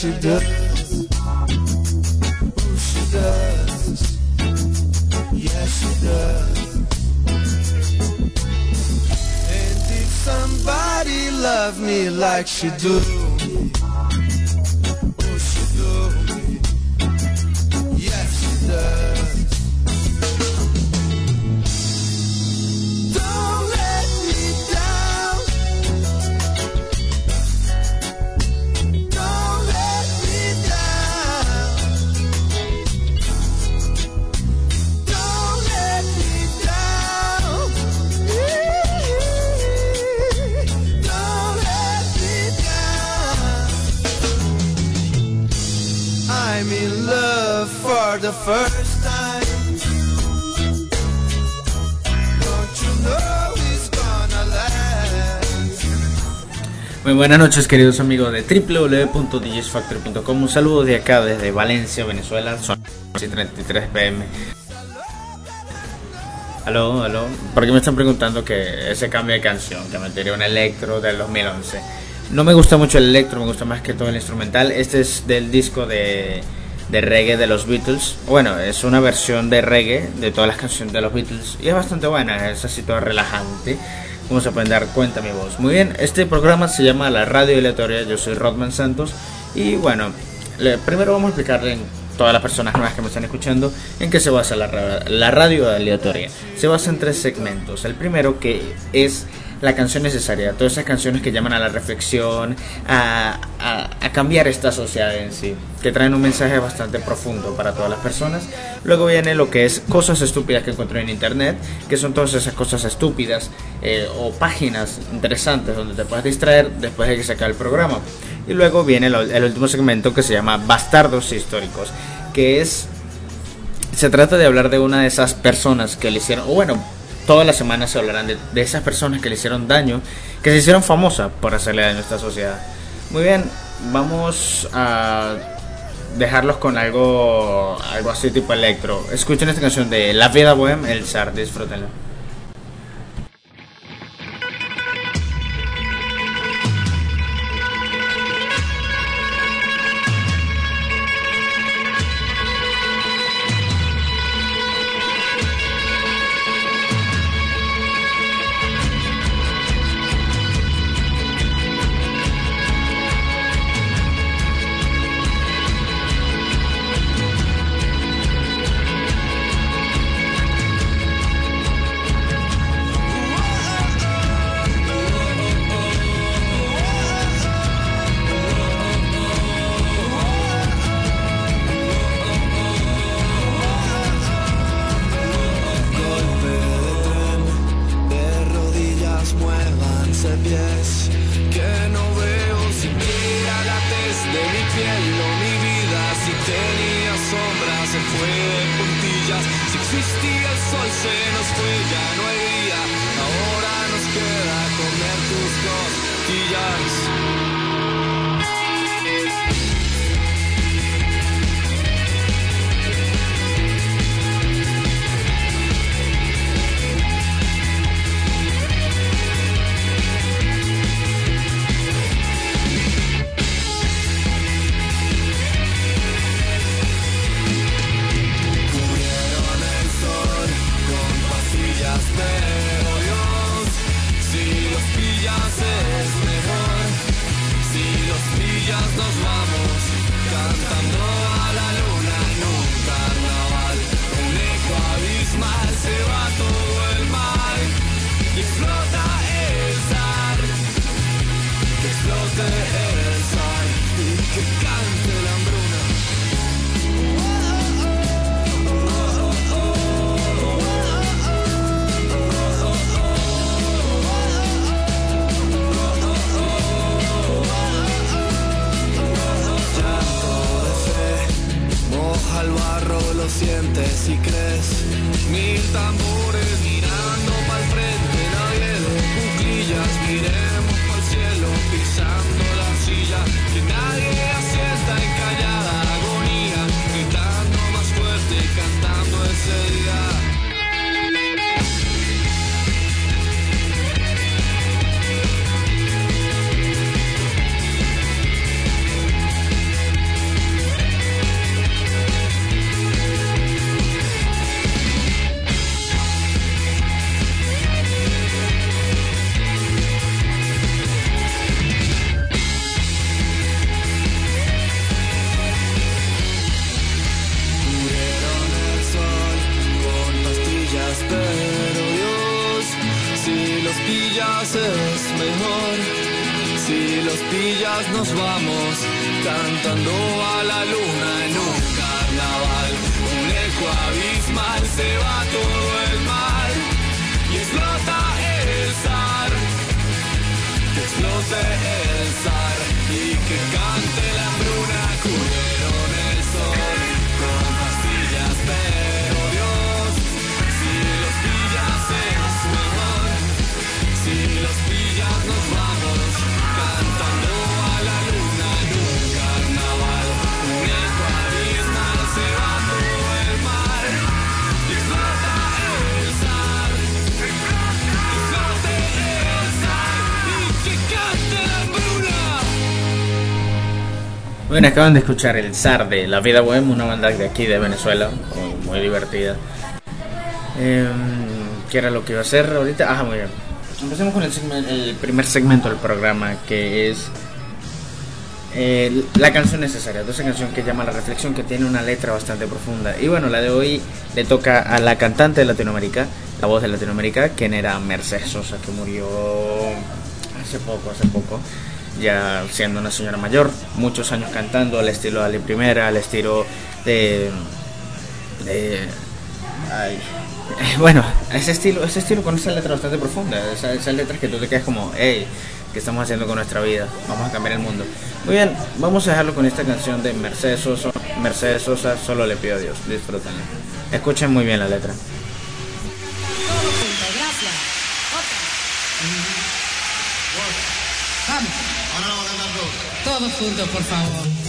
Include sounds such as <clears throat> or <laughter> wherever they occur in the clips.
she does. She does. Yeah, she does. And did somebody love me like she do? Buenas noches queridos amigos de www.djsfactory.com Un saludo de acá desde Valencia, Venezuela. Son las 33 pm Aló, aló. ¿Por qué me están preguntando que ese cambio de canción Que me tiré un electro del 2011 No me gusta mucho el electro, me gusta más que todo el instrumental. Este es del disco de, de reggae de los Beatles Bueno, es una versión de reggae de todas las canciones de los Beatles Y es bastante buena, es así todo relajante como se pueden dar cuenta mi voz. Muy bien, este programa se llama La Radio Aleatoria, yo soy Rodman Santos y bueno, primero vamos a explicarle en todas las personas nuevas que me están escuchando en qué se basa la, la radio aleatoria. Se basa en tres segmentos. El primero que es la canción necesaria, todas esas canciones que llaman a la reflexión, a, cambiar esta sociedad en sí, que traen un mensaje bastante profundo para todas las personas. Luego viene lo que es cosas estúpidas que encontré en internet, que son todas esas cosas estúpidas eh, o páginas interesantes donde te puedes distraer después de que se acabe el programa. Y luego viene el último segmento que se llama Bastardos Históricos, que es se trata de hablar de una de esas personas que le hicieron, o bueno, todas las semanas se hablarán de, esas personas que le hicieron daño, que se hicieron famosas por hacerle daño a esta sociedad. Muy bien, vamos a dejarlos con algo, algo así tipo electro. Escuchen esta canción de La Vida Bohem, El Zar, disfrútenla. De mi piel o mi vida, si tenía sombra se fue de puntillas, si existía el sol se nos fue, ya no hay día, ahora nos queda comer tus costillas. Acaban de escuchar El Zar de La Vida Bohem, una banda de aquí de Venezuela, muy, muy divertida. Eh, ¿Qué era lo que iba a hacer ahorita? Ah, muy bien. Empecemos con el, el primer segmento del programa, que es eh, la canción necesaria. Esa canción que llama La Reflexión, que tiene una letra bastante profunda. Y bueno, la de hoy le toca a la cantante de Latinoamérica, la voz de Latinoamérica, quien era Mercedes Sosa, que murió hace poco, hace poco, ya siendo una señora mayor, muchos años cantando al estilo de Ali Primera, al estilo de... de <laughs> bueno, ese estilo, ese estilo con esa letra bastante profunda, esa- esas letras que tú te quedas como, hey, ¿qué estamos haciendo con nuestra vida? Vamos a cambiar el mundo. Muy bien, vamos a dejarlo con esta canción de Mercedes Sosa, Mercedes Sosa, solo le pido a Dios, disfrútenla. Escuchen muy bien la letra. Todo junto, gracias. Otra. Vamos. Juntos, por favor.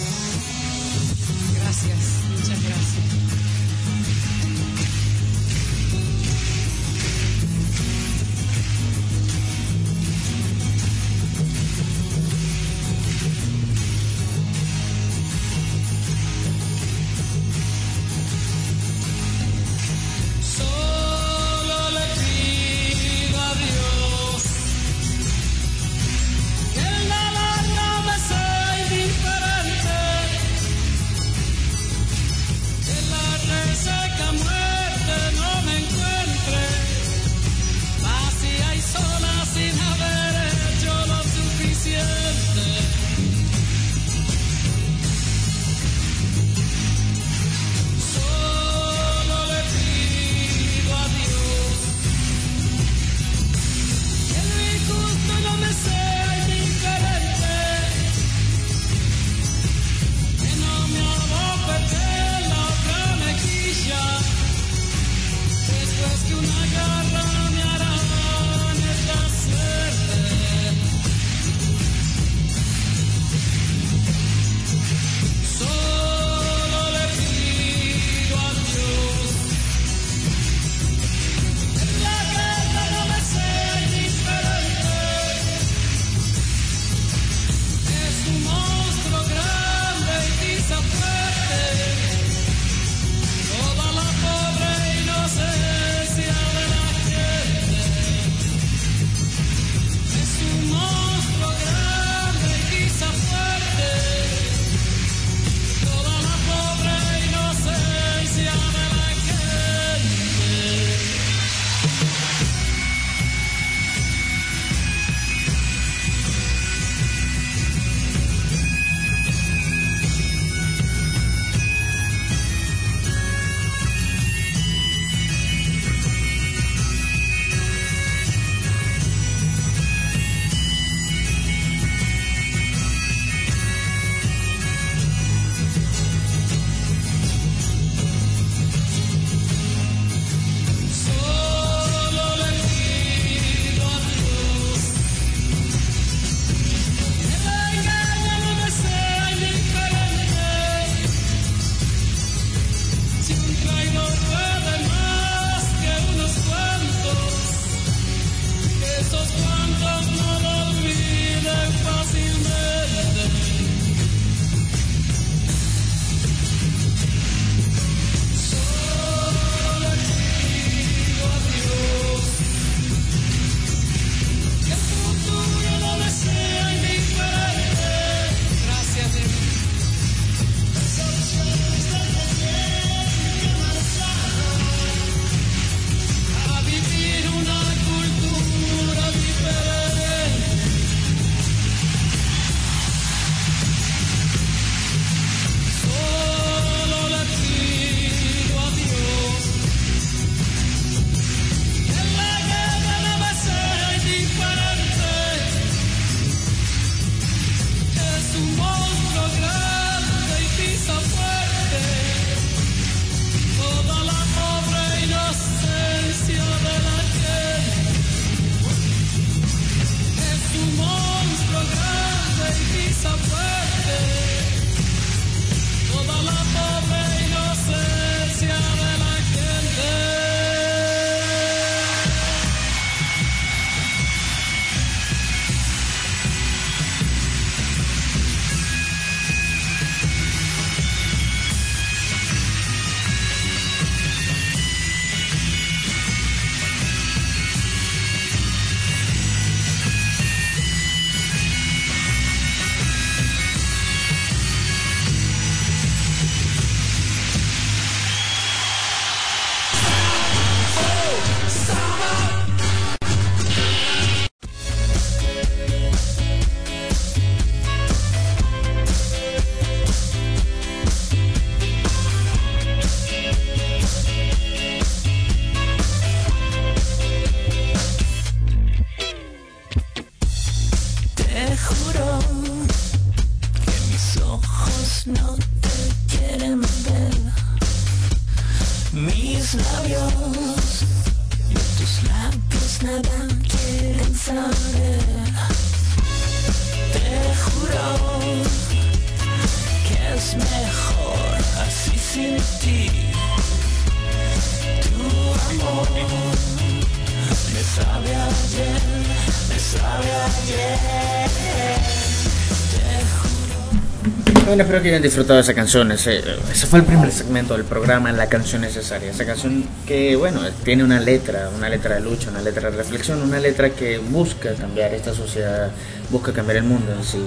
Bueno, espero que hayan disfrutado de esa canción. Ese, ese fue el primer segmento del programa, La canción necesaria. Esa canción que, bueno, tiene una letra, una letra de lucha, una letra de reflexión, una letra que busca cambiar esta sociedad, busca cambiar el mundo en sí.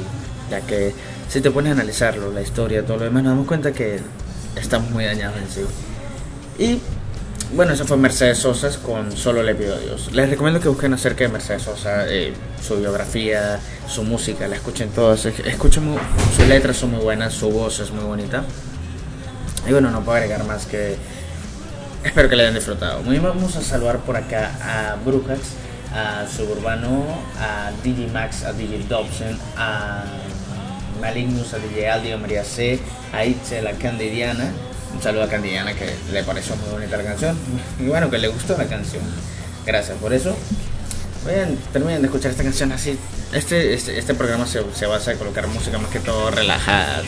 Ya que si te pones a analizarlo, la historia, todo lo demás, nos damos cuenta que estamos muy dañados en sí. Y bueno, eso fue Mercedes Sosa con Solo le pido a Dios. Les recomiendo que busquen acerca de Mercedes Sosa, eh, su biografía, su música, la escuchen todas. Escuchen, sus letras son muy buenas, su voz es muy bonita. Y bueno, no puedo agregar más que espero que le hayan disfrutado. Muy bien, vamos a saludar por acá a Brujax, a Suburbano, a DJ Max, a DJ Dobson, a Malignus, a DJ Aldi, a María C, a Itzel, a Candidiana. Un saludo a Candidiana que le pareció muy bonita la canción. Y bueno, que le gustó la canción. Gracias por eso. Bien, terminen de escuchar esta canción así. Este, este, este programa se, se basa en colocar música más que todo relajada.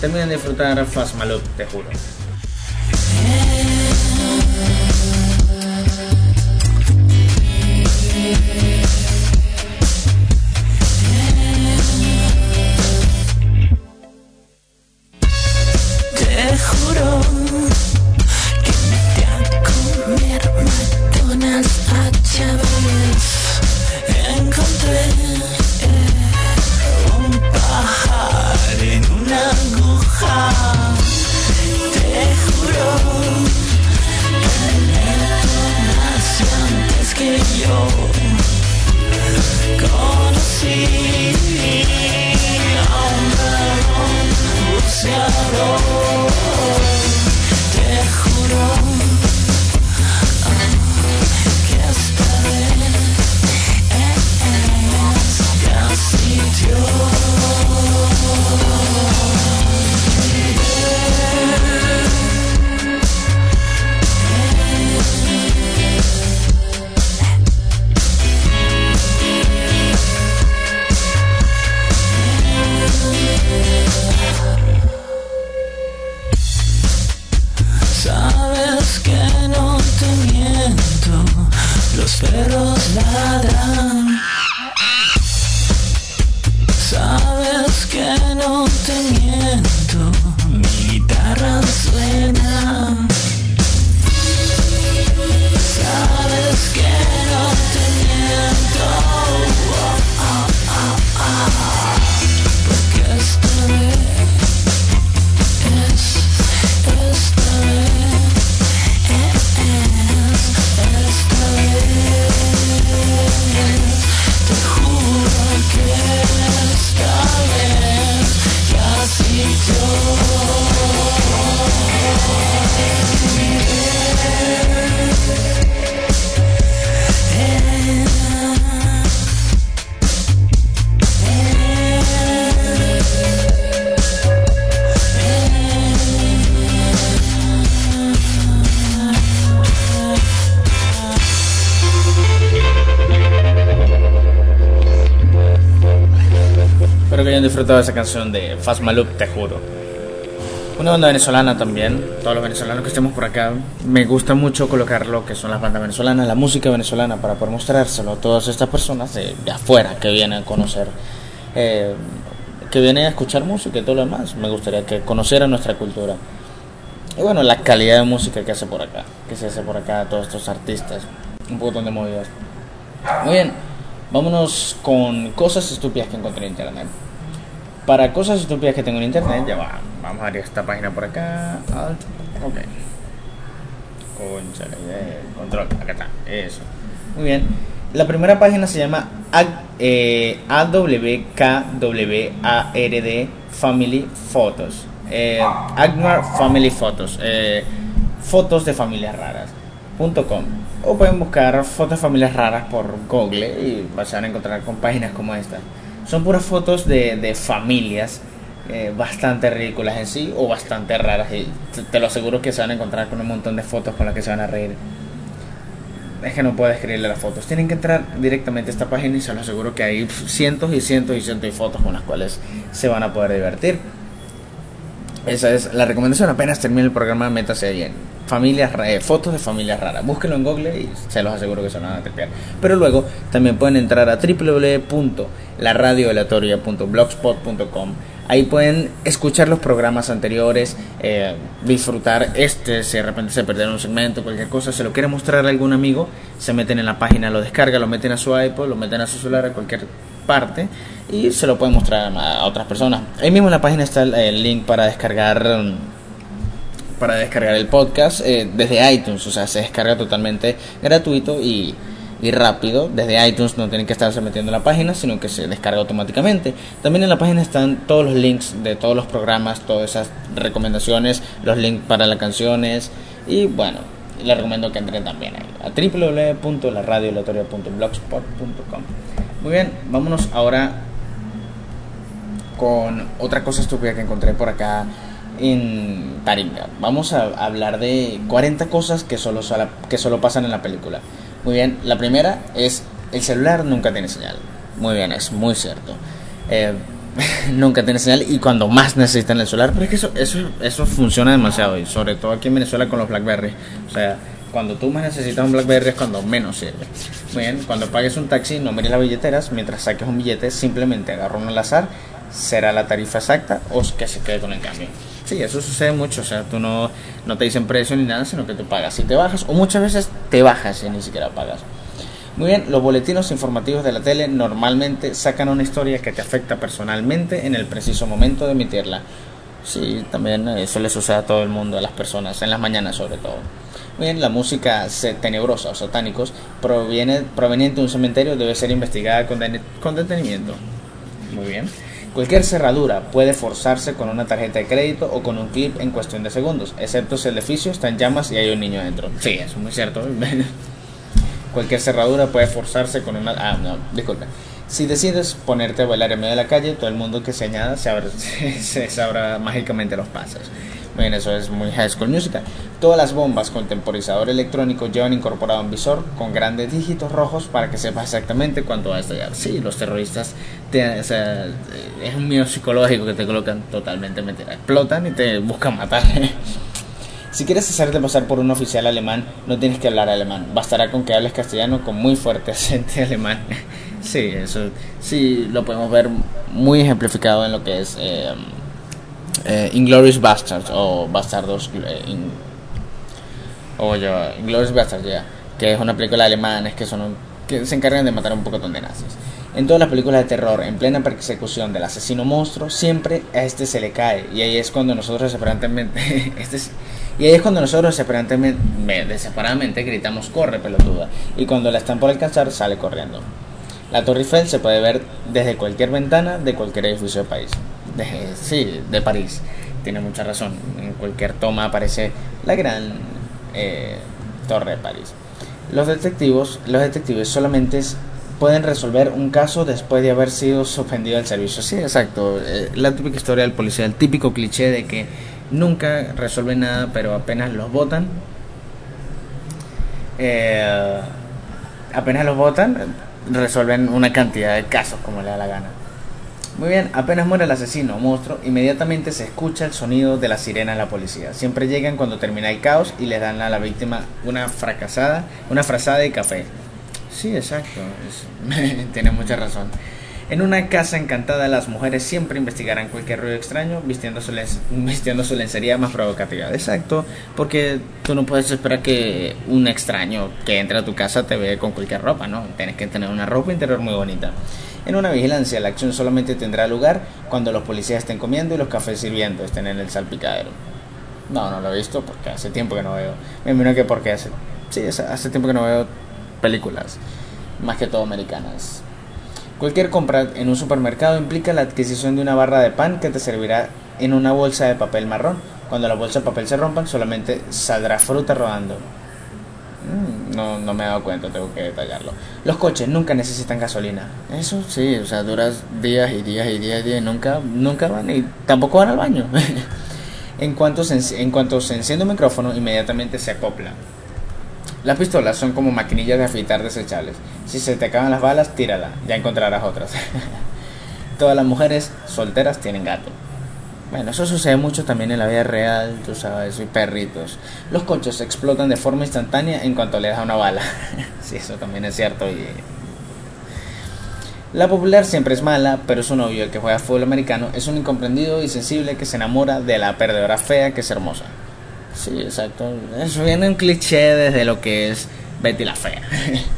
Terminen de disfrutar Fast Malup, te juro. Disfrutado esa canción de Fast Malup, te juro. Una banda venezolana también, todos los venezolanos que estemos por acá. Me gusta mucho colocar lo que son las bandas venezolanas, la música venezolana, para poder mostrárselo a todas estas personas de, de afuera que vienen a conocer, eh, que vienen a escuchar música y todo lo demás. Me gustaría que conocieran nuestra cultura. Y bueno, la calidad de música que hace por acá, que se hace por acá, todos estos artistas, un poco de movidas. Muy bien, vámonos con cosas estúpidas que encontré en internet. Para cosas estúpidas que tengo en internet, ya va. Vamos a abrir esta página por acá. Alt. Ok. Conchale, eh, control. Acá está. Eso. Muy bien. La primera página se llama A- eh, AWKWARD Family Photos. Eh, Family Photos. Eh, fotos de familias raras. .com. O pueden buscar fotos de familias raras por Google y van a encontrar con páginas como esta. Son puras fotos de, de familias eh, bastante ridículas en sí o bastante raras y te, lo aseguro que se van a encontrar con un montón de fotos con las que se van a reír. Es que no puedo escribirle las fotos. Tienen que entrar directamente a esta página y se los aseguro que hay cientos y cientos y cientos de fotos con las cuales se van a poder divertir. Esa es la recomendación. Apenas termine el programa, métase ahí en familias, eh, fotos de familias raras. Búsquenlo en Google y se los aseguro que se van a tripear. Pero luego también pueden entrar a www.laradioaleatoria.blogspot.com. Ahí pueden escuchar los programas anteriores, eh, disfrutar este, si de repente se perdieron un segmento, cualquier cosa, se lo quiere mostrar a algún amigo, se meten en la página, lo descarga, lo meten a su iPod, lo meten a su celular, a cualquier parte y se lo pueden mostrar a otras personas. Ahí mismo en la página está el, link para descargar um, para descargar el podcast eh, desde iTunes, o sea, se descarga totalmente gratuito y, y rápido. Desde iTunes no tienen que estarse metiendo en la página, sino que se descarga automáticamente. También en la página están todos los links de todos los programas, todas esas recomendaciones, los links para las canciones y bueno, les recomiendo que entren también ahí a www.laradioaleatoria.blogspot.com. Muy bien, vámonos ahora con otra cosa estúpida que encontré por acá en Taringa. Vamos a hablar de 40 cosas que solo, que solo pasan en la película. Muy bien, la primera es el celular nunca tiene señal. Muy bien, es muy cierto. Eh, <laughs> nunca tiene señal y cuando más necesitan el celular, pero es que eso, eso, eso funciona demasiado y sobre todo aquí en Venezuela con los Blackberry. O sea, cuando tú más necesitas un Blackberry es cuando menos sirve. Muy bien, cuando pagues un taxi no mires las billeteras, mientras saques un billete simplemente agarra uno al azar, será la tarifa exacta o que se quede con el cambio. Sí, eso sucede mucho, o sea, tú no, no te dicen precio ni nada, sino que tú pagas si te bajas o muchas veces te bajas y ni siquiera pagas. Muy bien, los boletines informativos de la tele normalmente sacan una historia que te afecta personalmente en el preciso momento de emitirla. Sí, también eso le sucede a todo el mundo, a las personas, en las mañanas sobre todo. Muy bien, la música tenebrosa o satánicos proviene, proveniente de un cementerio debe ser investigada con, dene- con detenimiento. Muy bien. Cualquier cerradura puede forzarse con una tarjeta de crédito o con un clip en cuestión de segundos, excepto si el edificio está en llamas y hay un niño dentro. Sí, eso es muy cierto. <laughs> Cualquier cerradura puede forzarse con una... Ah, no, disculpe. Si decides ponerte a bailar en medio de la calle, todo el mundo que se añada se, abre, <laughs> se, abra mágicamente los pasos. Bien, eso es muy High School Musical. Todas las bombas con temporizador electrónico llevan incorporado un visor con grandes dígitos rojos para que sepas exactamente cuánto va a estallar. Sí, los terroristas, te, o sea, es un miedo psicológico que te colocan totalmente mentira. Explotan y te buscan matar. <laughs> Si quieres hacerte pasar por un oficial alemán, no tienes que hablar alemán. Bastará con que hables castellano con muy fuerte <laughs> acento alemán. Sí, eso sí lo podemos ver muy ejemplificado en lo que es eh, eh, Inglorious Bastards o Bastardos eh, in- o yo, Inglorious Bastards, ya, que es una película de alemanes que son un- que se encargan de matar un poco de nazis. En todas las películas de terror, en plena persecución del asesino monstruo, siempre a este se le cae y ahí es cuando nosotros desesperadamente <laughs> este es- y ahí es cuando nosotros desesperadamente, me- desesperadamente gritamos corre pelotuda y cuando la están por alcanzar sale corriendo. La Torre Eiffel se puede ver desde cualquier ventana de cualquier edificio de país. De- sí, de París. Tiene mucha razón. En cualquier toma aparece la gran eh, Torre de París. Los detectivos, los detectives solamente pueden resolver un caso después de haber sido suspendido del servicio. Sí, exacto. Eh, la típica historia del policía, el típico cliché de que nunca resuelven nada, pero apenas los votan. eh, apenas los votan, resuelven una cantidad de casos como le da la gana. Muy bien, apenas muere el asesino o monstruo, inmediatamente se escucha el sonido de la sirena de la policía. Siempre llegan cuando termina el caos y le dan a la víctima una fracasada, una frazada de café. Sí, exacto, es- <laughs> tiene mucha razón. En una casa encantada las mujeres siempre investigarán cualquier ruido extraño vistiendo <laughs> vistiendo su lencería más provocativa. Exacto, porque tú no puedes esperar que un extraño que entre a tu casa te vea con cualquier ropa, ¿no? Tienes que tener una ropa interior muy bonita. En una vigilancia, la acción solamente tendrá lugar cuando los policías estén comiendo y los cafés sirviendo estén en el salpicadero. No, no lo he visto porque hace tiempo que no veo. Me imagino que porque hace, sí, hace- tiempo que no veo películas, más que todo americanas. Cualquier compra en un supermercado implica la adquisición de una barra de pan que te servirá en una bolsa de papel marrón. Cuando las bolsas de papel se rompan, solamente saldrá fruta rodando. Mm, No, no me he dado cuenta, tengo que detallarlo. Los coches nunca necesitan gasolina. Eso sí, o sea, duras días y días y días y días y nunca, nunca van y tampoco van al baño. <laughs> en, cuanto se, en cuanto se enciende un micrófono, inmediatamente se acopla. Las pistolas son como maquinillas de afeitar desechables. Si se te acaban las balas, tírala, ya encontrarás otras. <laughs> Todas las mujeres solteras tienen gato. Bueno, eso sucede mucho también en la vida real, tú sabes, y perritos. Los coches explotan de forma instantánea en cuanto le das una bala. <laughs> sí, eso también es cierto. Y... La popular siempre es mala, pero su novio, el que juega fútbol americano, es un incomprendido y sensible que se enamora de la perdedora fea que es hermosa. Sí, exacto. Eso viene un cliché desde lo que es Betty la fea. <laughs>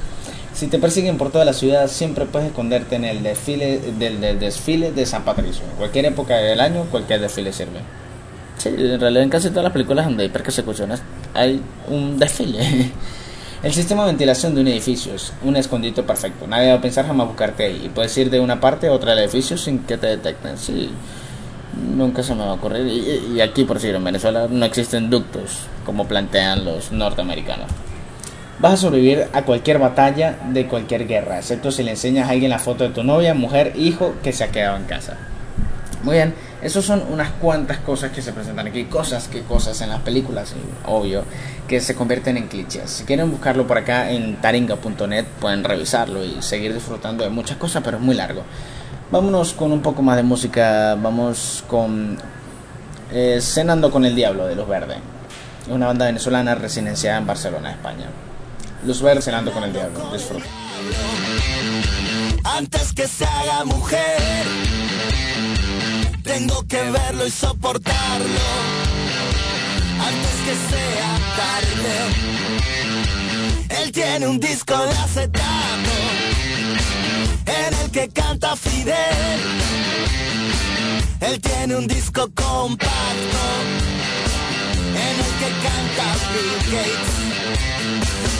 si te persiguen por toda la ciudad, siempre puedes esconderte en el desfile del, del desfile de San Patricio. Cualquier época del año, cualquier desfile sirve. Sí, en realidad en casi todas las películas donde hay persecuciones hay un desfile. <laughs> El sistema de ventilación de un edificio es un escondite perfecto. Nadie va a pensar jamás buscarte ahí. Y puedes ir de una parte a otra del edificio sin que te detecten. Sí, nunca se me va a ocurrir. Y, y aquí, por decir, en Venezuela no existen ductos como plantean los norteamericanos. Vas a sobrevivir a cualquier batalla de cualquier guerra, excepto si le enseñas a alguien la foto de tu novia, mujer, hijo que se ha quedado en casa. Muy bien, esas son unas cuantas cosas que se presentan aquí, cosas que cosas en las películas, obvio, que se convierten en clichés. Si quieren buscarlo por acá en taringa.net, pueden revisarlo y seguir disfrutando de muchas cosas, pero es muy largo. Vámonos con un poco más de música, vamos con eh, Cenando con el Diablo de Luz Verde, una banda venezolana residenciada en Barcelona, España. Luz Verde cenando con el Diablo, disfruta. antes que se haga mujer. Tengo que verlo y soportarlo antes que sea tarde. Él tiene un disco de acetato en el que canta Fidel. Él tiene un disco compacto en el que canta Bill Gates.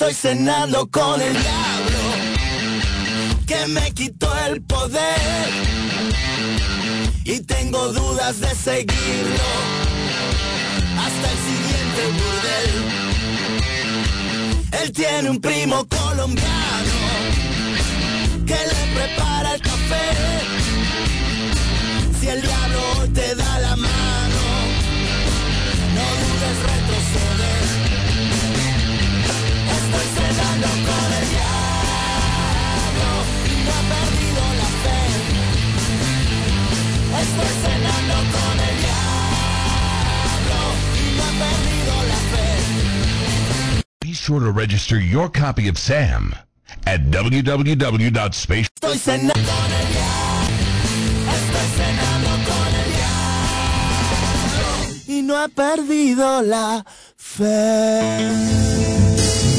Estoy cenando con el diablo que me quitó el poder y tengo dudas de seguirlo hasta el siguiente burdel. Él tiene un primo colombiano que le prepara el café. Si el diablo te da la mano, sure to register your copy of SAM at www.space. Y no he perdido la fe.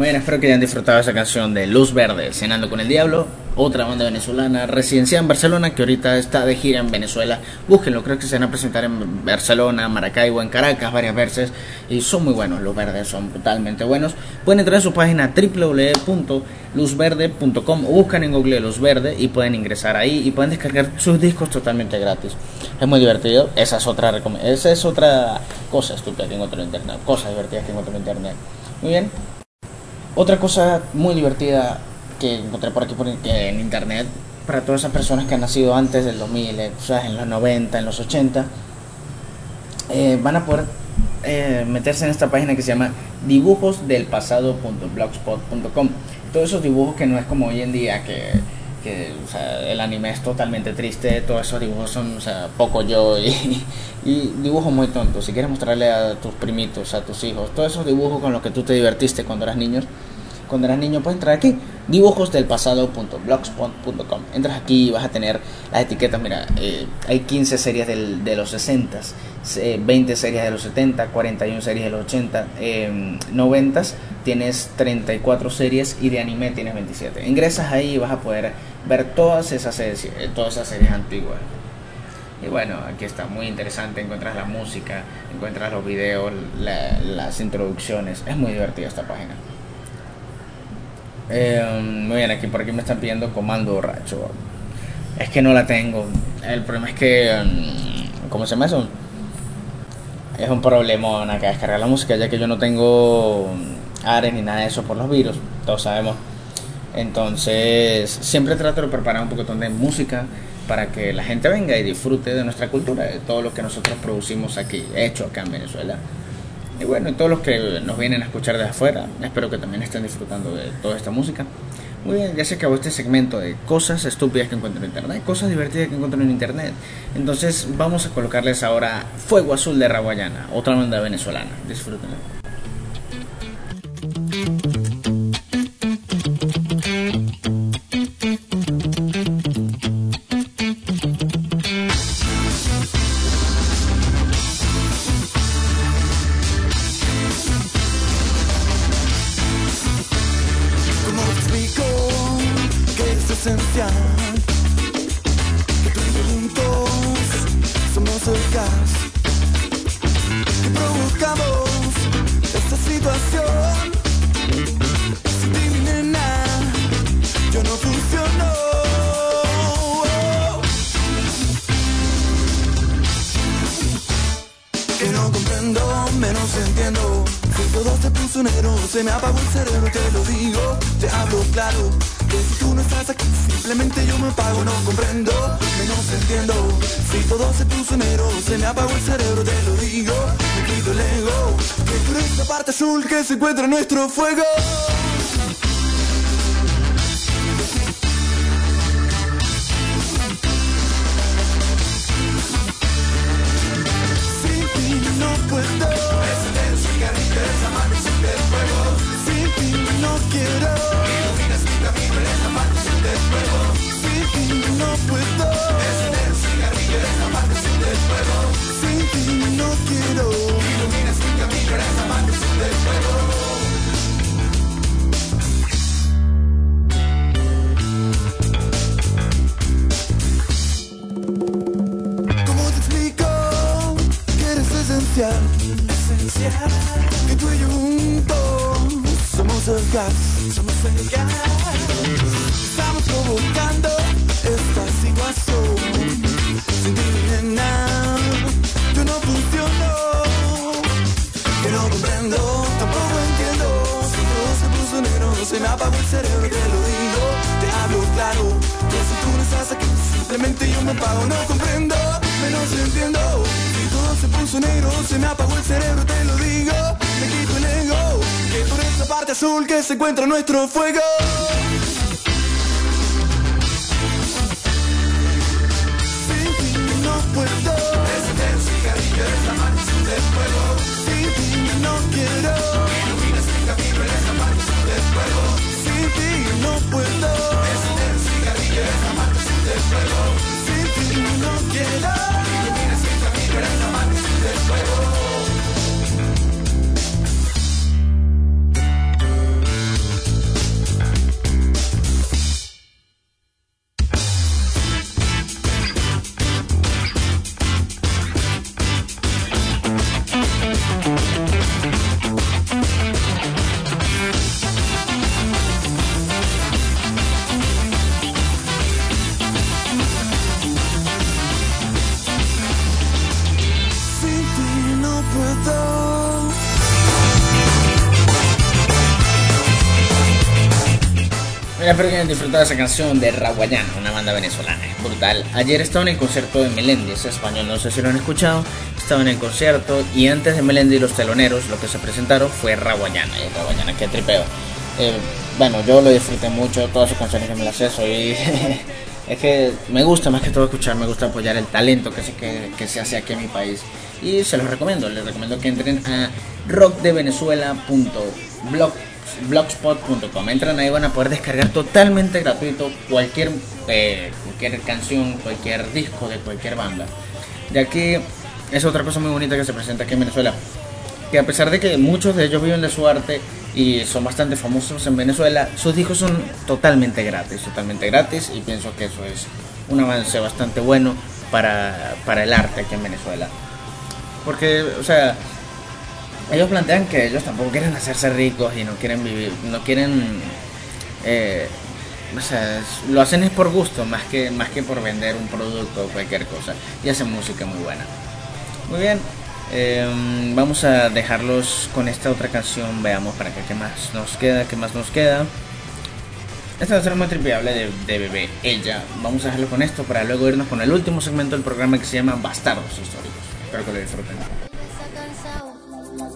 Bien, espero que hayan disfrutado esa canción de Luz Verde, Cenando con el Diablo, otra banda venezolana residenciada en Barcelona que ahorita está de gira en Venezuela. Búsquenlo, creo que se van a presentar en Barcelona, Maracaibo, en Caracas varias veces y son muy buenos, Luz Verde son brutalmente buenos. Pueden entrar a su página www.luzverde.com o buscan en Google Luz Verde y pueden ingresar ahí y pueden descargar sus discos totalmente gratis. Es muy divertido, esa es otra esa es otra cosa estúpida que encuentro en internet, cosas divertidas que encuentro en internet. Muy bien. Otra cosa muy divertida que encontré por aquí por, que en internet, para todas esas personas que han nacido antes del 2000, eh, en los 90, en los 80, eh, van a poder eh, meterse en esta página que se llama dibujosdelpasado.blogspot.com. Todos esos dibujos que no es como hoy en día, que, que, el anime es totalmente triste, todos esos dibujos son o sea, poco yo <laughs> y, dibujos muy tontos. Si quieres mostrarle a tus primitos, a tus hijos, todos esos dibujos con los que tú te divertiste cuando eras niño, cuando eras niño puedes entrar aquí dibujosdelpasado.blogspot.com entras aquí y vas a tener las etiquetas mira eh, hay 15 series del- de los 60 eh, 20 series de los 70 41 series de los 80 eh, 90 tienes 34 series y de anime tienes 27 ingresas ahí y vas a poder ver todas esas series, eh, todas esas series antiguas. Y bueno, aquí está muy interesante, encuentras la música, encuentras los videos, la- las introducciones, es muy divertida esta página. Eh, muy bien, aquí por aquí me están pidiendo comando borracho. Es que no la tengo. El problema es que, mm, ¿cómo se llama eso? Es un problemón acá descargar la música, ya que yo no tengo Ares ni nada de eso por los virus, todos sabemos. Entonces, siempre trato de preparar un poquito de música para que la gente venga y disfrute de nuestra cultura, de todo lo que nosotros producimos aquí, hecho acá en Venezuela. Y bueno, y todos los que nos vienen a escuchar de afuera, espero que también estén disfrutando de toda esta música. Muy bien, ya se acabó este segmento de cosas estúpidas que encuentro en internet, cosas divertidas que encuentro en internet. Entonces vamos a colocarles ahora Fuego Azul de Raguayana, otra banda venezolana. Disfrútenlo. Tú y somos el gas. Somos el gas. Estamos provocando esta situación. Sin ti, nena, yo no funciono. Que no comprendo, tampoco entiendo. Si todo se puso negro, se me apagó el cerebro, te lo digo. Te hablo claro, que si tú no estás aquí, simplemente yo me apago. No comprendo, menos entiendo. Si todo se puso negro, se me apagó el cerebro, te lo digo. Parte azul que se encuentra nuestro fuego. Sin ti no puedo. Encender un cigarrillo, es la mano del fuego. Sin ti no quiero. Iluminas mi camino, eres la mano del fuego. Sin ti no puedo. Encender un cigarrillo, es la mano del fuego. Sin ti no quiero. Espero que hayan disfrutado esa canción de Raguayana, una banda venezolana. Es brutal. Ayer estaba en el concierto de Melendi, ese español, no sé si lo han escuchado. Estaba en el concierto y antes de Melendi y los teloneros, lo que se presentaron fue Raguayana. Y Raguayana, qué tripeo. Eh, bueno, yo lo disfruté mucho, todas sus canciones que me las sé, soy... <laughs> es que me gusta más que todo escuchar, me gusta apoyar el talento que se, que, que se hace aquí en mi país. Y se los recomiendo, les recomiendo que entren a rockdevenezuela.blog blogspot.com. Entran ahí, van a poder descargar totalmente gratuito cualquier, eh, cualquier canción, cualquier disco de cualquier banda. Ya que es otra cosa muy bonita que se presenta aquí en Venezuela. que a pesar de que muchos de ellos viven de su arte y son bastante famosos en Venezuela, sus discos son totalmente gratis, totalmente gratis y pienso que eso es un avance bastante bueno para, para el arte aquí en Venezuela. Porque, o sea, ellos plantean que ellos tampoco quieren hacerse ricos y no quieren vivir, no quieren, eh, o lo hacen es por gusto más que más que por vender un producto o cualquier cosa y hacen música muy buena. Muy bien, eh, vamos a dejarlos con esta otra canción, veamos para que qué más nos queda, qué más nos queda. Esta va a ser muy tripeable de, de bebé, ella. Vamos a dejarlo con esto para luego irnos con el último segmento del programa que se llama Bastardos Históricos. Espero que lo disfruten.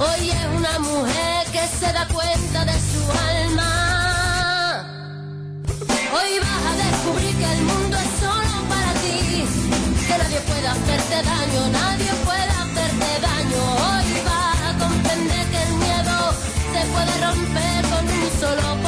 Hoy es una mujer que se da cuenta de su alma. Hoy vas a descubrir que el mundo es solo para ti, que nadie puede hacerte daño, nadie puede hacerte daño. Hoy vas a comprender que el miedo se puede romper con un solo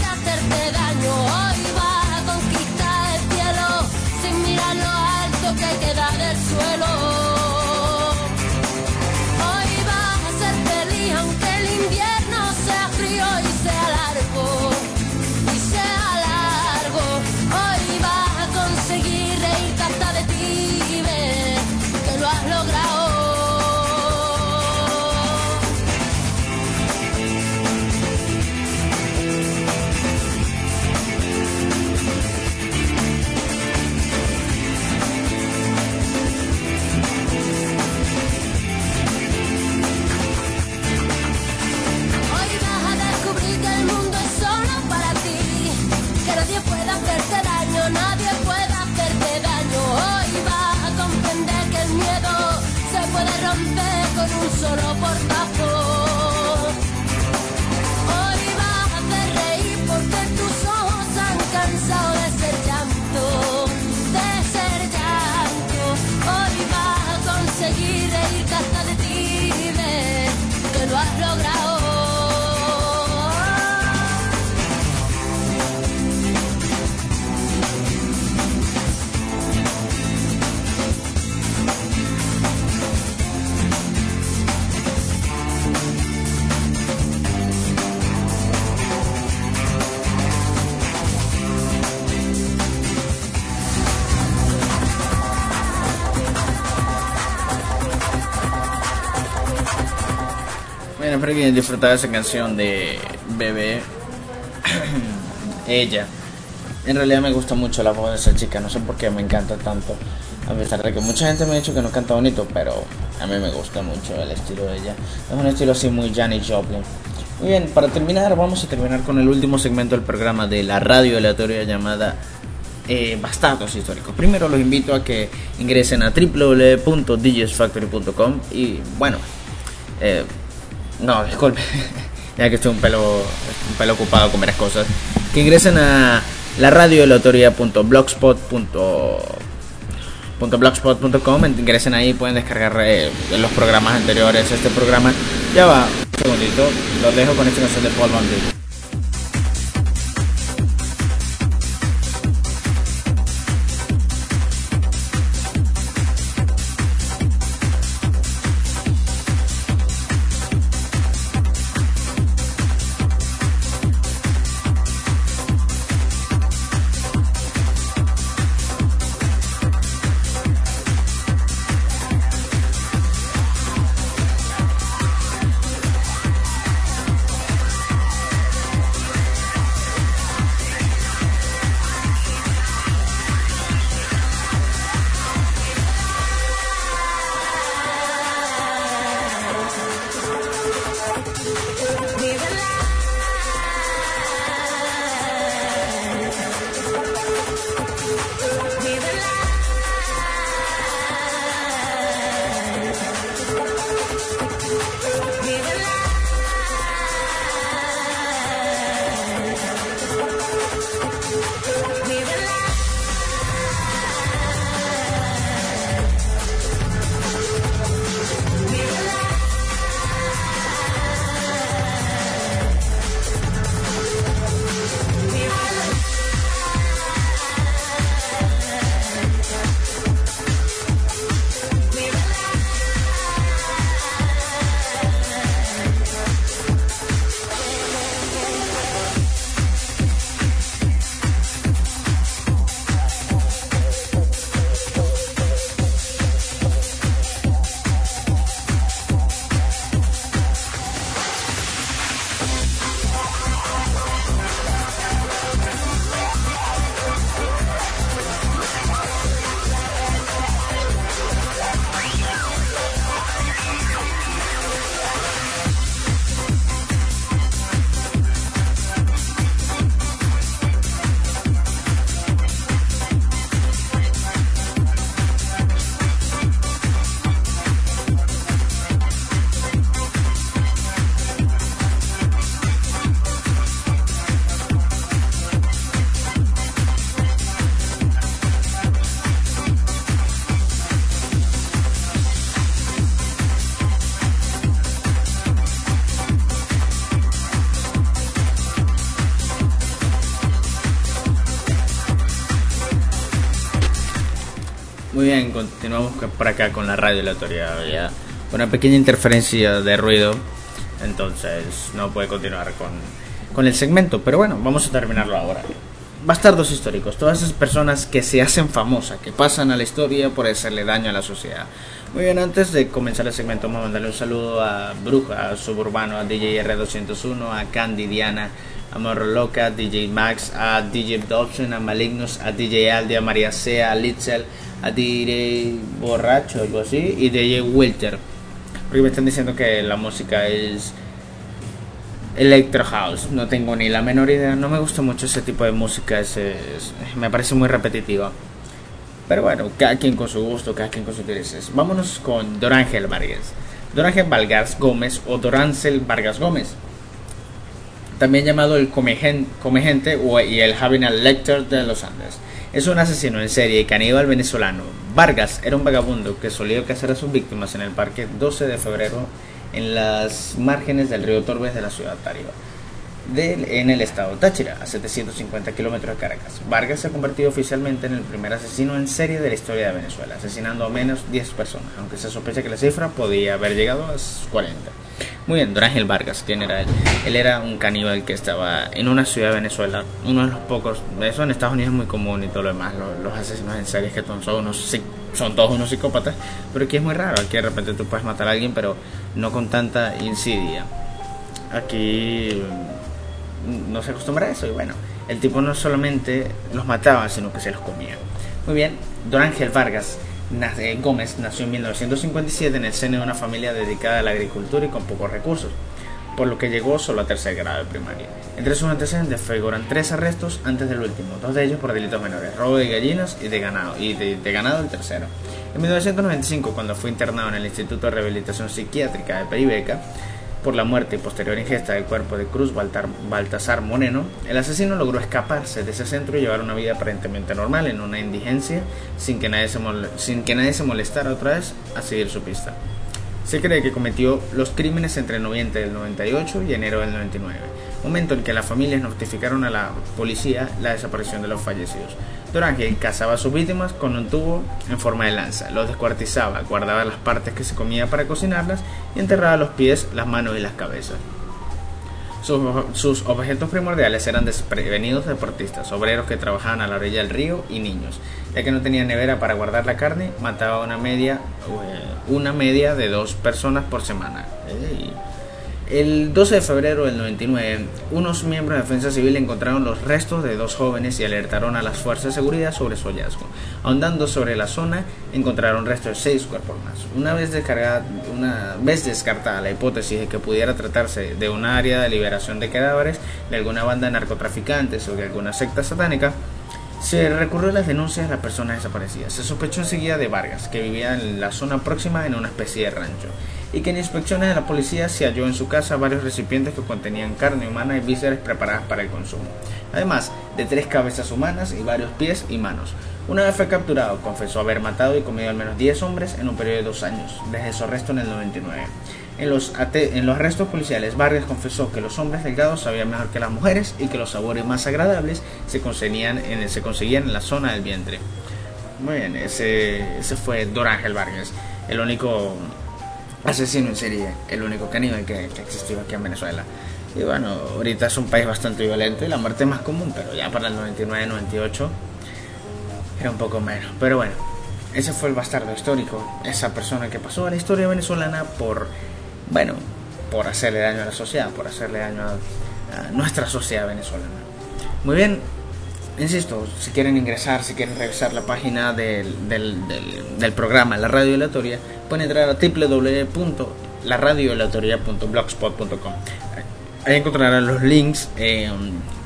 puede romper con un solo portazo. Espero que hayan disfrutado esa canción de Bebé. <clears throat> Ella. En realidad me gusta mucho la voz de esa chica, no sé por qué me encanta tanto. A pesar de que mucha gente me ha dicho que no canta bonito, pero a mí me gusta mucho el estilo de ella. Es un estilo así muy Janis Joplin. Muy bien, para terminar, vamos a terminar con el último segmento del programa de la radio aleatoria llamada eh, Bastardos Históricos. Primero los invito a que ingresen a www.djsfactory.com y bueno, eh, no, disculpe, <laughs> ya que estoy un pelo, un pelo ocupado con varias cosas. Que ingresen a la radioelatoria.blogspot.blogspot.com ingresen ahí pueden descargar eh, los programas anteriores este programa. Ya va un segundito los dejo con esta canción de Paul Van continuamos por acá con la radio aleatoria. Ya una pequeña interferencia de ruido, entonces no puede continuar con, con el segmento. Pero bueno, vamos a terminarlo ahora. Bastardos históricos, todas esas personas que se hacen famosas, que pasan a la historia por hacerle daño a la sociedad. Muy bien, antes de comenzar el segmento, vamos a mandarle un saludo a Bruja, a Suburbano, a DJ R201, a Candy Diana, a Morro Loca, a DJ Max, a DJ Dobson, a Malignus, a DJ Aldi, a María C, a Litzel, a DJ Borracho, algo así, y DJ Wilter. Porque me están diciendo que la música es Electro House. No tengo ni la menor idea. No me gusta mucho ese tipo de música. Es, me parece muy repetitiva. Pero bueno, cada quien con su gusto, cada quien con sus intereses. Vámonos con Dorángel Vargas. Dorángel Vargas Gómez o Dorángel Vargas Gómez. También llamado el Comegente y el Javinal Lecter de los Andes. Es un asesino en serie y caníbal venezolano. Vargas era un vagabundo que solía cazar a sus víctimas en el parque 12 de febrero en las márgenes del río Torbes de la ciudad Tariba, en el estado Táchira, a 750 kilómetros de Caracas. Vargas se ha convertido oficialmente en el primer asesino en serie de la historia de Venezuela, asesinando a menos 10 personas, aunque se sospecha que la cifra podía haber llegado a 40. Muy bien, Don Ángel Vargas, ¿quién era él? Él era un caníbal que estaba en una ciudad de Venezuela, uno de los pocos, eso en Estados Unidos es muy común y todo lo demás, los, asesinos en series que son, unos, son todos unos psicópatas, pero aquí es muy raro, aquí de repente tú puedes matar a alguien, pero no con tanta insidia. Aquí mm, no se acostumbra a eso y bueno, el tipo no solamente los mataba, sino que se los comía. Muy bien, Don Ángel Vargas Gómez nació en 1957 en el seno de una familia dedicada a la agricultura y con pocos recursos, por lo que llegó solo a tercer grado de primaria. Entre sus antecedentes figuran tres arrestos antes del último, dos de ellos por delitos menores, robo de gallinas y de ganado, y de, de ganado el tercero. En 1995, cuando fue internado en el Instituto de Rehabilitación Psiquiátrica de Peribeca, por la muerte y posterior ingesta del cuerpo de Cruz Baltasar Moreno, el asesino logró escaparse de ese centro y llevar una vida aparentemente normal en una indigencia sin que nadie se, sin que nadie se molestara otra vez a seguir su pista. Se cree que cometió los crímenes entre noviembre del 98 y enero del 99, momento en que las familias notificaron a la policía la desaparición de los fallecidos. Dorange cazaba a sus víctimas con un tubo en forma de lanza, los descuartizaba, guardaba las partes que se comía para cocinarlas y enterraba los pies, las manos y las cabezas. Sus, objetos primordiales eran desprevenidos deportistas, obreros que trabajaban a la orilla del río y niños. Ya que no tenía nevera para guardar la carne, mataba una media, eh, una media de dos personas por semana. El 12 de febrero del 99, unos miembros de Defensa Civil encontraron los restos de dos jóvenes y alertaron a las fuerzas de seguridad sobre su hallazgo. Ahondando sobre la zona, encontraron restos de seis cuerpos más. Una vez, descartada la hipótesis de que pudiera tratarse de un área de liberación de cadáveres de alguna banda de narcotraficantes o de alguna secta satánica, se recurrió a las denuncias de las personas desaparecidas. Se sospechó enseguida de Vargas, que vivía en la zona próxima en una especie de rancho y que en inspecciones de la policía se halló en su casa varios recipientes que contenían carne humana y vísceras preparadas para el consumo, además de tres cabezas humanas y varios pies y manos. Una vez fue capturado, confesó haber matado y comido al menos 10 hombres en un periodo de dos años, desde su arresto en el 99. En los, en los arrestos policiales, Vargas confesó que los hombres delgados sabían mejor que las mujeres y que los sabores más agradables se conseguían en, se conseguían en la zona del vientre. Muy bien, ese, ese fue Dorángel Vargas, el único asesino en serie, el único caníbal que, que existió aquí en Venezuela. Y bueno, ahorita es un país bastante violento y la muerte es más común, pero ya para el 99-98 era un poco menos. Pero bueno, ese fue el bastardo histórico, esa persona que pasó a la historia venezolana por, bueno, por hacerle daño a la sociedad, por hacerle daño a, nuestra sociedad venezolana. Muy bien, insisto, si quieren ingresar, si quieren revisar la página del, del, programa, la radio aleatoria, pueden entrar a www.laradioelautoría.blogspot.com. Ahí encontrarán los links eh,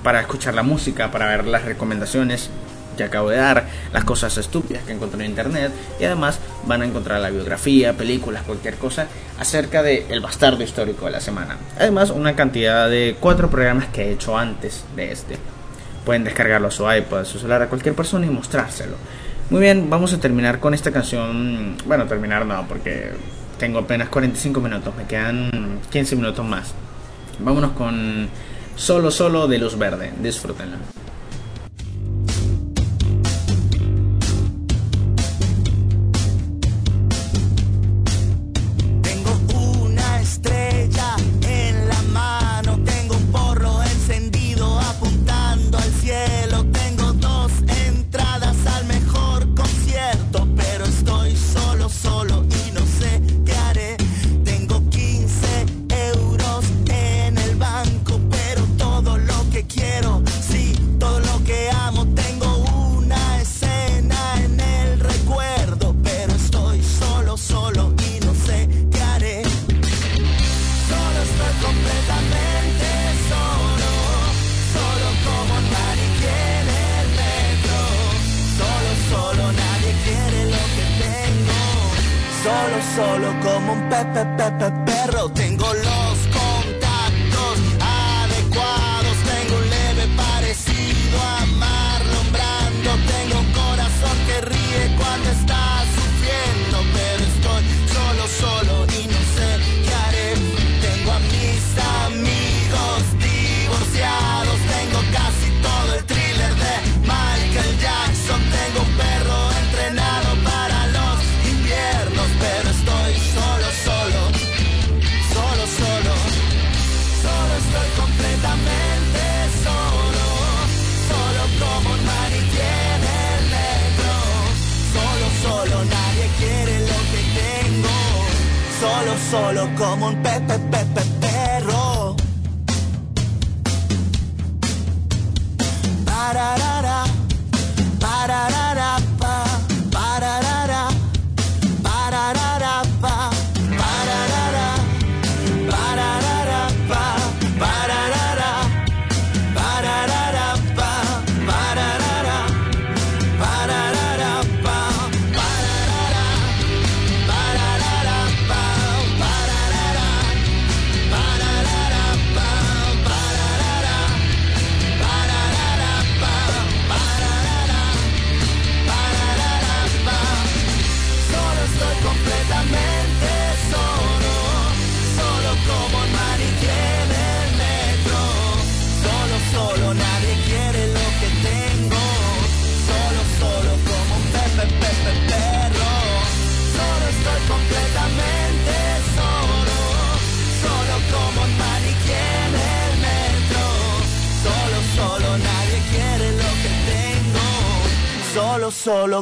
para escuchar la música, para ver las recomendaciones que acabo de dar, las cosas estúpidas que encontré en internet y además van a encontrar la biografía, películas, cualquier cosa acerca del el bastardo histórico de la semana. Además, una cantidad de cuatro programas que he hecho antes de este. Pueden descargarlo a su iPod, a su celular, a cualquier persona y mostrárselo. Muy bien, vamos a terminar con esta canción. Bueno, terminar no, porque tengo apenas 45 minutos, me quedan 15 minutos más. Vámonos con Solo Solo de Luz Verde, disfrútenla.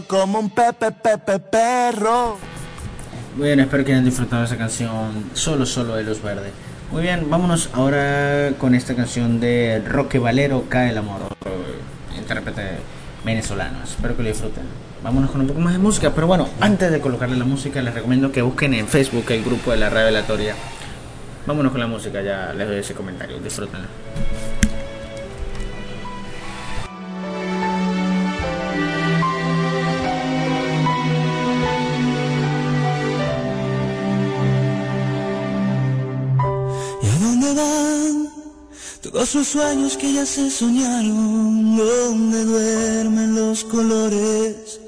Como un pepe, pepe, perro. Bueno, espero que hayan disfrutado esa canción Solo Solo de Luz Verde. Muy bien, vámonos ahora con esta canción de Roque Valero, Cae el Amor, intérprete venezolano. Espero que lo disfruten. Vámonos con un poco más de música, pero bueno, antes de colocarle la música, les recomiendo que busquen en Facebook el grupo de la revelatoria. Vámonos con la música, ya les doy ese comentario, disfrútenla. Todos los sueños que ya se soñaron? ¿Dónde duermen los colores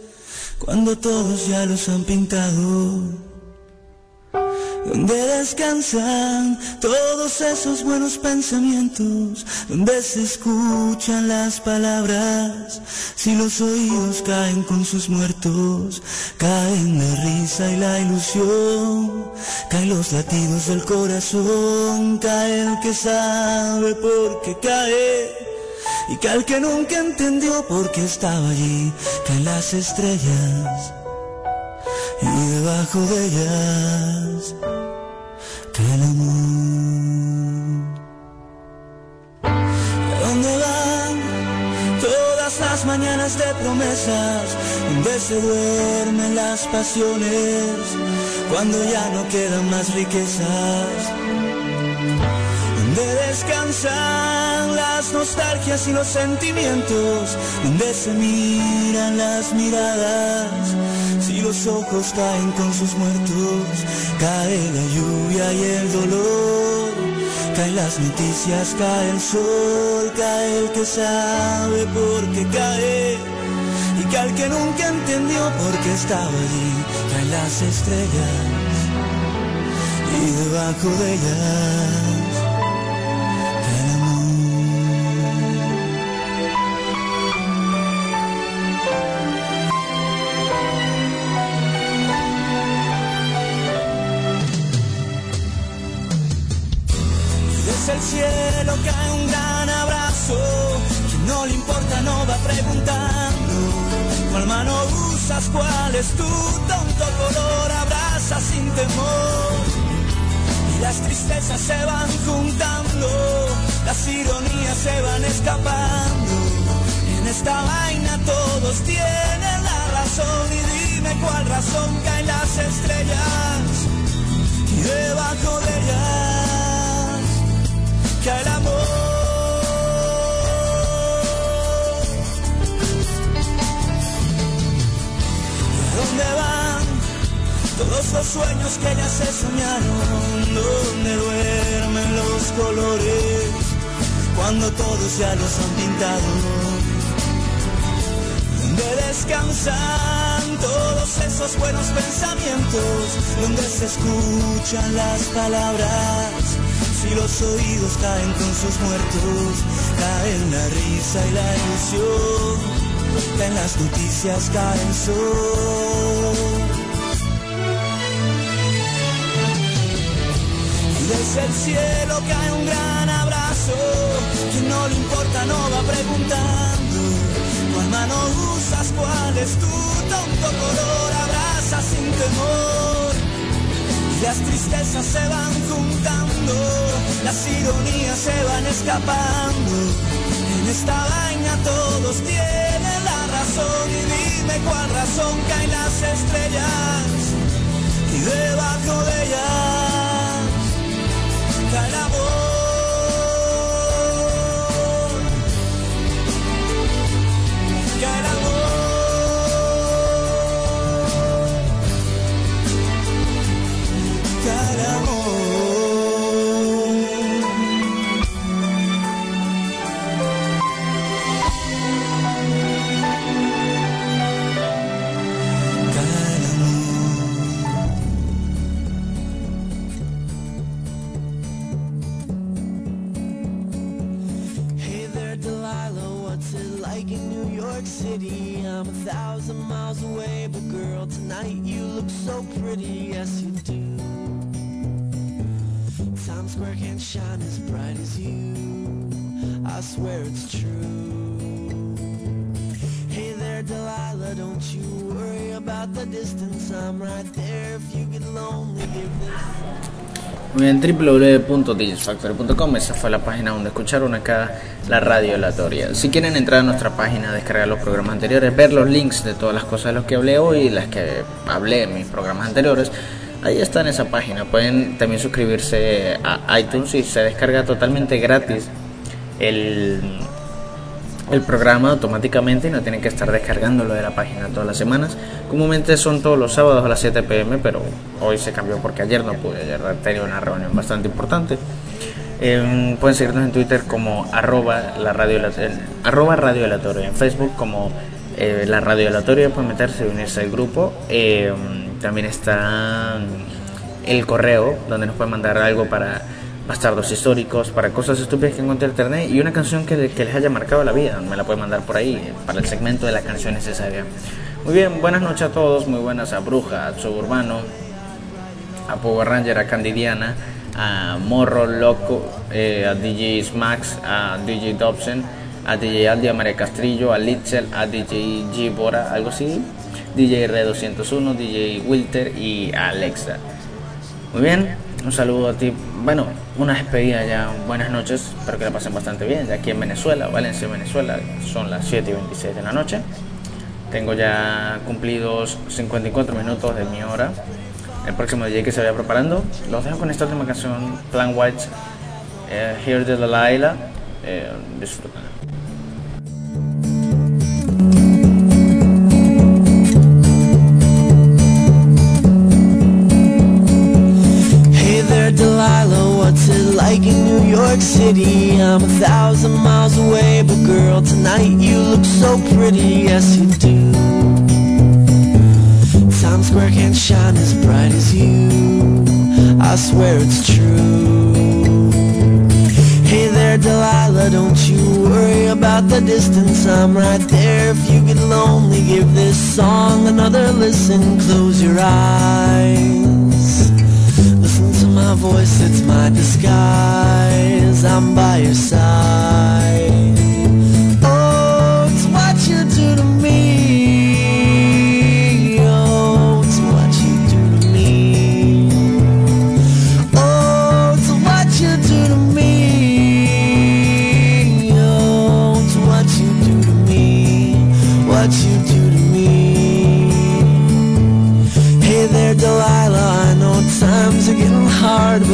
cuando todos ya los han pintado? ¿Dónde descansan todos esos buenos pensamientos? ¿Dónde se escuchan las palabras? Si los oídos caen con sus muertos, caen la risa y la ilusión, caen los latidos del corazón, cae el que sabe por qué cae. Y cae el que nunca entendió por qué estaba allí, caen las estrellas y debajo de ellas cae el amor. ¿Y a dónde van todas las mañanas de promesas? Donde se duermen las pasiones cuando ya no quedan más riquezas. Donde descansan las nostalgias y los sentimientos, donde se miran las miradas, si los ojos caen con sus muertos, cae la lluvia y el dolor, caen las noticias, cae el sol, cae el que sabe por qué cae, y cae el que nunca entendió por qué estaba allí, caen las estrellas, y debajo de ellas, Desde el cielo cae un gran abrazo. Quien no le importa no va preguntando. ¿Cuál mano usas? ¿Cuál es tu tonto color? Abraza sin temor. Y las tristezas se van juntando. Las ironías se van escapando. En esta vaina todos tienen la razón. Y dime cuál razón caen las estrellas. Y debajo de ellas el amor. ¿Y a dónde van todos los sueños que ya se soñaron, donde duermen los colores, cuando todos ya los han pintado, donde descansan todos esos buenos pensamientos, donde se escuchan las palabras. Si los oídos caen con sus muertos, caen la risa y la ilusión en las noticias cae el sol. Y desde el cielo cae un gran abrazo. Quien no le importa no va preguntando. Cuál mano usas, cuál es tu tonto color. Abraza sin temor. Las tristezas se van juntando. Las ironías se van escapando. En esta vaina todos tienen y dime cuál razón caen las estrellas y debajo de ellas Muy bien, www.digisfactory.com, esa fue la página donde escucharon acá la radio aleatoria. Si quieren entrar a nuestra página, descargar los programas anteriores, ver los links de todas las cosas de las que hablé hoy y las que hablé en mis programas anteriores, ahí está en esa página. Pueden también suscribirse a iTunes y se descarga totalmente gratis el, el programa automáticamente y no tienen que estar descargándolo de la página todas las semanas. Comúnmente son todos los sábados a las 7 pm, pero hoy se cambió porque ayer no pude, ayer tenía una reunión bastante importante. Eh, pueden seguirnos en Twitter como arroba, la radio, arroba radio en Facebook como eh, la radio aleatoria, pueden meterse y unirse al grupo. Eh, también está el correo donde nos pueden mandar algo para bastardos históricos, para cosas estúpidas que encuentre en internet y una canción que, que les haya marcado la vida, me la pueden mandar por ahí para el segmento de la canción necesaria. Muy bien, buenas noches a todos, muy buenas a Bruja, a Suburbano, a Power Ranger, a Candidiana, a Morro Loco, eh, a DJ Smax, a DJ Dobson, a DJ Aldi, a María Castrillo, a Litzel, a DJ G Bora, algo así, DJ Re201, DJ Wilter y Alexa. Muy bien, un saludo a ti. Bueno, una despedida ya. Buenas noches, espero que la pasen bastante bien. De aquí en Venezuela, Valencia, Venezuela, son las 7 y 26 de la noche. Tengo ya cumplidos 54 minutos de mi hora. El próximo DJ que se vaya preparando. Los dejo con esta última canción, Plan White, eh, Here the Delilah. Eh, disfruten. Like in New York City? I'm a thousand miles away, but girl, tonight you look so pretty, yes you do. Times Square can't shine as bright as you, I swear it's true. Hey there, Delilah, don't you worry about the distance, I'm right there. If you get lonely, give this song another listen, close your eyes. Voice, it's my disguise. I'm by your side.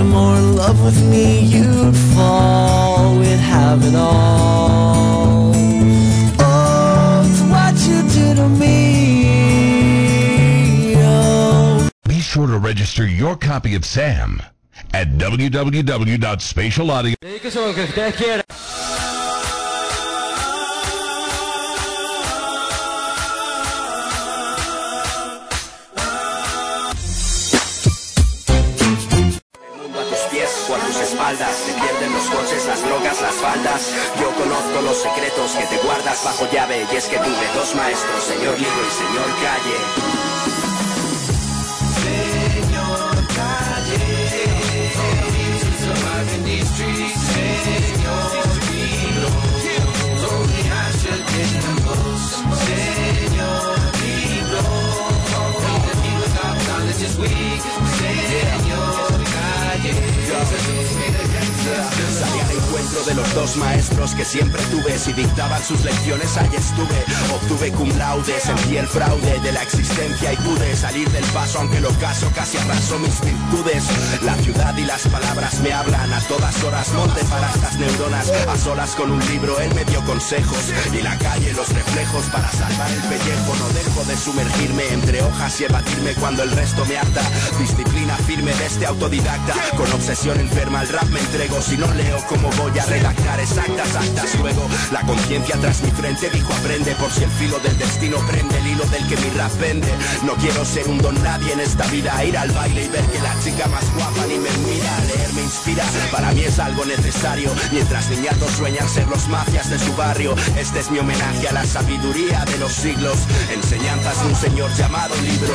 Even more in love with me, you'd fall, we'd have it all. Oh, it's what you do to me. Oh. Be sure to register your copy of Sam at www.spatialaudio. Se pierden los coches, las drogas, las faldas. Yo conozco los secretos que te guardas bajo llave Y es que tuve dos maestros, señor libro y señor calle Salí al encuentro de los dos maestros que siempre tuve. Si dictaban sus lecciones, ahí estuve. Obtuve cum laude, sentí el fraude de la existencia Y pude salir del paso aunque el ocaso casi arrasó mis virtudes. La ciudad y las palabras me hablan a todas horas. Monte para estas neuronas, a solas con un libro Él me dio consejos. Y la calle los reflejos Para salvar el pellejo. No dejo de sumergirme entre hojas y evadirme cuando el resto me harta Disciplina firme de este autodidacta. Con obsesión enferma al rap me entrego. Si no leo cómo voy a redactar exactas actas Luego. La conciencia tras mi frente dijo aprende Por si el filo del destino prende el hilo del que mi rap vende. No quiero ser un don nadie en esta vida Ir al baile y ver que la chica más guapa ni me mira. Leer me inspira, para mí es algo necesario. Mientras niñatos sueñan ser los mafias de su barrio. Este es mi homenaje a la sabiduría de los siglos. Enseñanzas de un señor llamado libro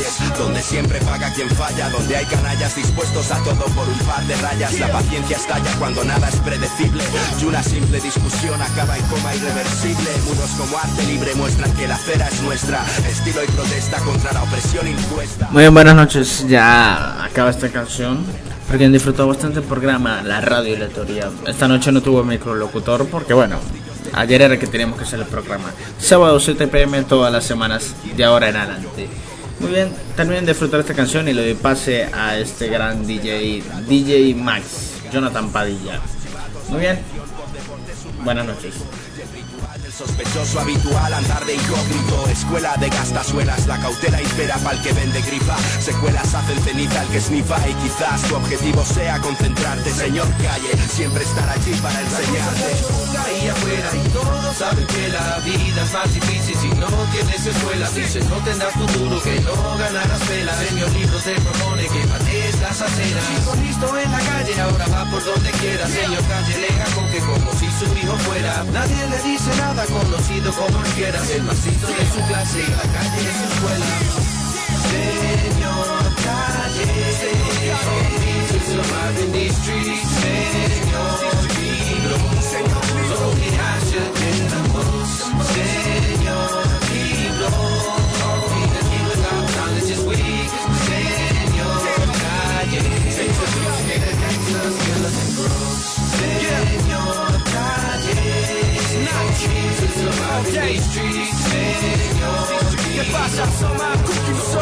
calles Donde siempre paga quien falla Donde hay canallas dispuestos a todo por un par de rayas La paciencia estalla cuando nada es predecible Y una simple discusión acaba en coma irreversible Muros como arte libre muestran que la cera es nuestra Estilo y protesta contra la opresión impuesta Muy bien, buenas noches. Ya acaba esta canción. Porque han disfrutado bastante el programa, la radio y la teoría. Esta noche no tuvo microlocutor porque, bueno, ayer era que teníamos que hacer el programa. Sábado 7 pm todas las semanas, de ahora en adelante. Muy bien, terminen de disfrutar esta canción y le doy pase a este gran DJ, DJ Max, Jonathan Padilla. Muy bien, buenas noches. Sospechoso habitual andar de incógnito. Escuela de gastazuelas, la cautela impera pa'l que vende grifa Secuelas hacen ceniza al que snifa Y quizás tu objetivo sea concentrarte Señor calle, siempre estar allí para enseñarte. Ahí afuera y todos saben que la vida es más difícil si no tienes escuela. Dicen no tendrás futuro, que no ganarás pela. En mi libro te propone que las aceras. Listo en la calle, ahora va por donde quiera. Señor calle, lega con que como si su hijo fuera. Nadie le dice nada, conocido como. El más listo de su clase la calle de su escuela. Señor calle, survive in these streets. Señor libro, only days. ¿Qué pasa? Cookies,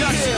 Records.